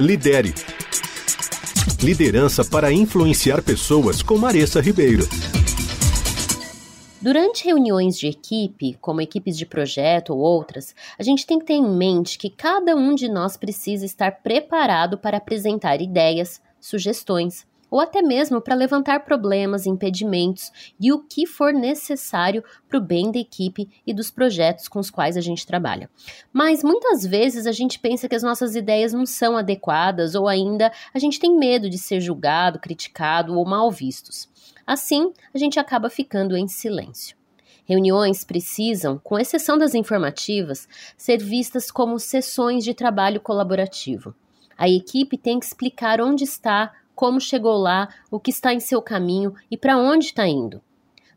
Lidere. Liderança para influenciar pessoas com Maressa Ribeiro. Durante reuniões de equipe, como equipes de projeto ou outras, a gente tem que ter em mente que cada um de nós precisa estar preparado para apresentar ideias, sugestões, ou até mesmo para levantar problemas, impedimentos e o que for necessário para o bem da equipe e dos projetos com os quais a gente trabalha. Mas muitas vezes a gente pensa que as nossas ideias não são adequadas ou ainda a gente tem medo de ser julgado, criticado ou mal vistos. Assim, a gente acaba ficando em silêncio. Reuniões precisam, com exceção das informativas, ser vistas como sessões de trabalho colaborativo. A equipe tem que explicar onde está, como chegou lá, o que está em seu caminho e para onde está indo.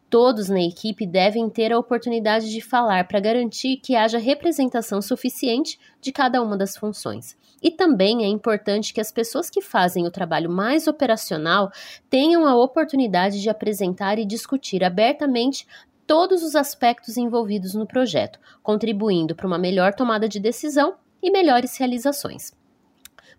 Todos na equipe devem ter a oportunidade de falar para garantir que haja representação suficiente de cada uma das funções. E também é importante que as pessoas que fazem o trabalho mais operacional tenham a oportunidade de apresentar e discutir abertamente todos os aspectos envolvidos no projeto, contribuindo para uma melhor tomada de decisão e melhores realizações.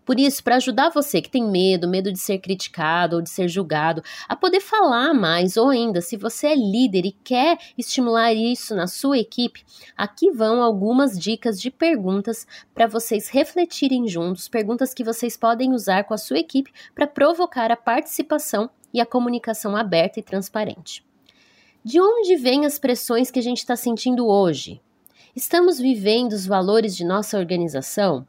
Por isso, para ajudar você que tem medo, medo de ser criticado ou de ser julgado, a poder falar mais, ou ainda, se você é líder e quer estimular isso na sua equipe, aqui vão algumas dicas de perguntas para vocês refletirem juntos, perguntas que vocês podem usar com a sua equipe para provocar a participação e a comunicação aberta e transparente. De onde vêm as pressões que a gente está sentindo hoje? Estamos vivendo os valores de nossa organização?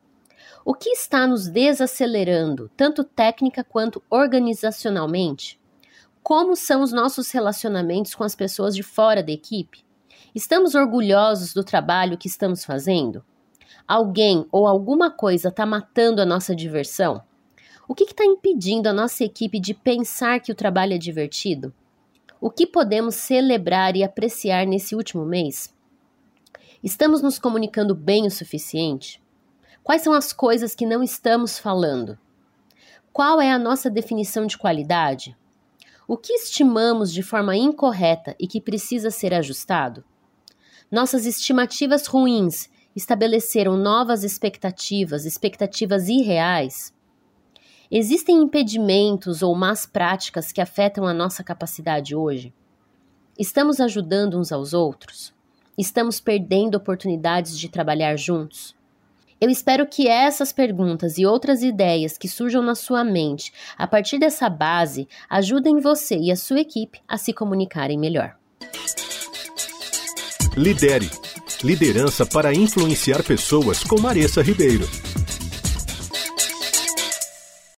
O que está nos desacelerando, tanto técnica quanto organizacionalmente? Como são os nossos relacionamentos com as pessoas de fora da equipe? Estamos orgulhosos do trabalho que estamos fazendo? Alguém ou alguma coisa está matando a nossa diversão? O que está impedindo a nossa equipe de pensar que o trabalho é divertido? O que podemos celebrar e apreciar nesse último mês? Estamos nos comunicando bem o suficiente? Quais são as coisas que não estamos falando? Qual é a nossa definição de qualidade? O que estimamos de forma incorreta e que precisa ser ajustado? Nossas estimativas ruins estabeleceram novas expectativas, expectativas irreais? Existem impedimentos ou más práticas que afetam a nossa capacidade hoje? Estamos ajudando uns aos outros? Estamos perdendo oportunidades de trabalhar juntos? Eu espero que essas perguntas e outras ideias que surjam na sua mente a partir dessa base ajudem você e a sua equipe a se comunicarem melhor. Lidere liderança para influenciar pessoas com Maressa Ribeiro.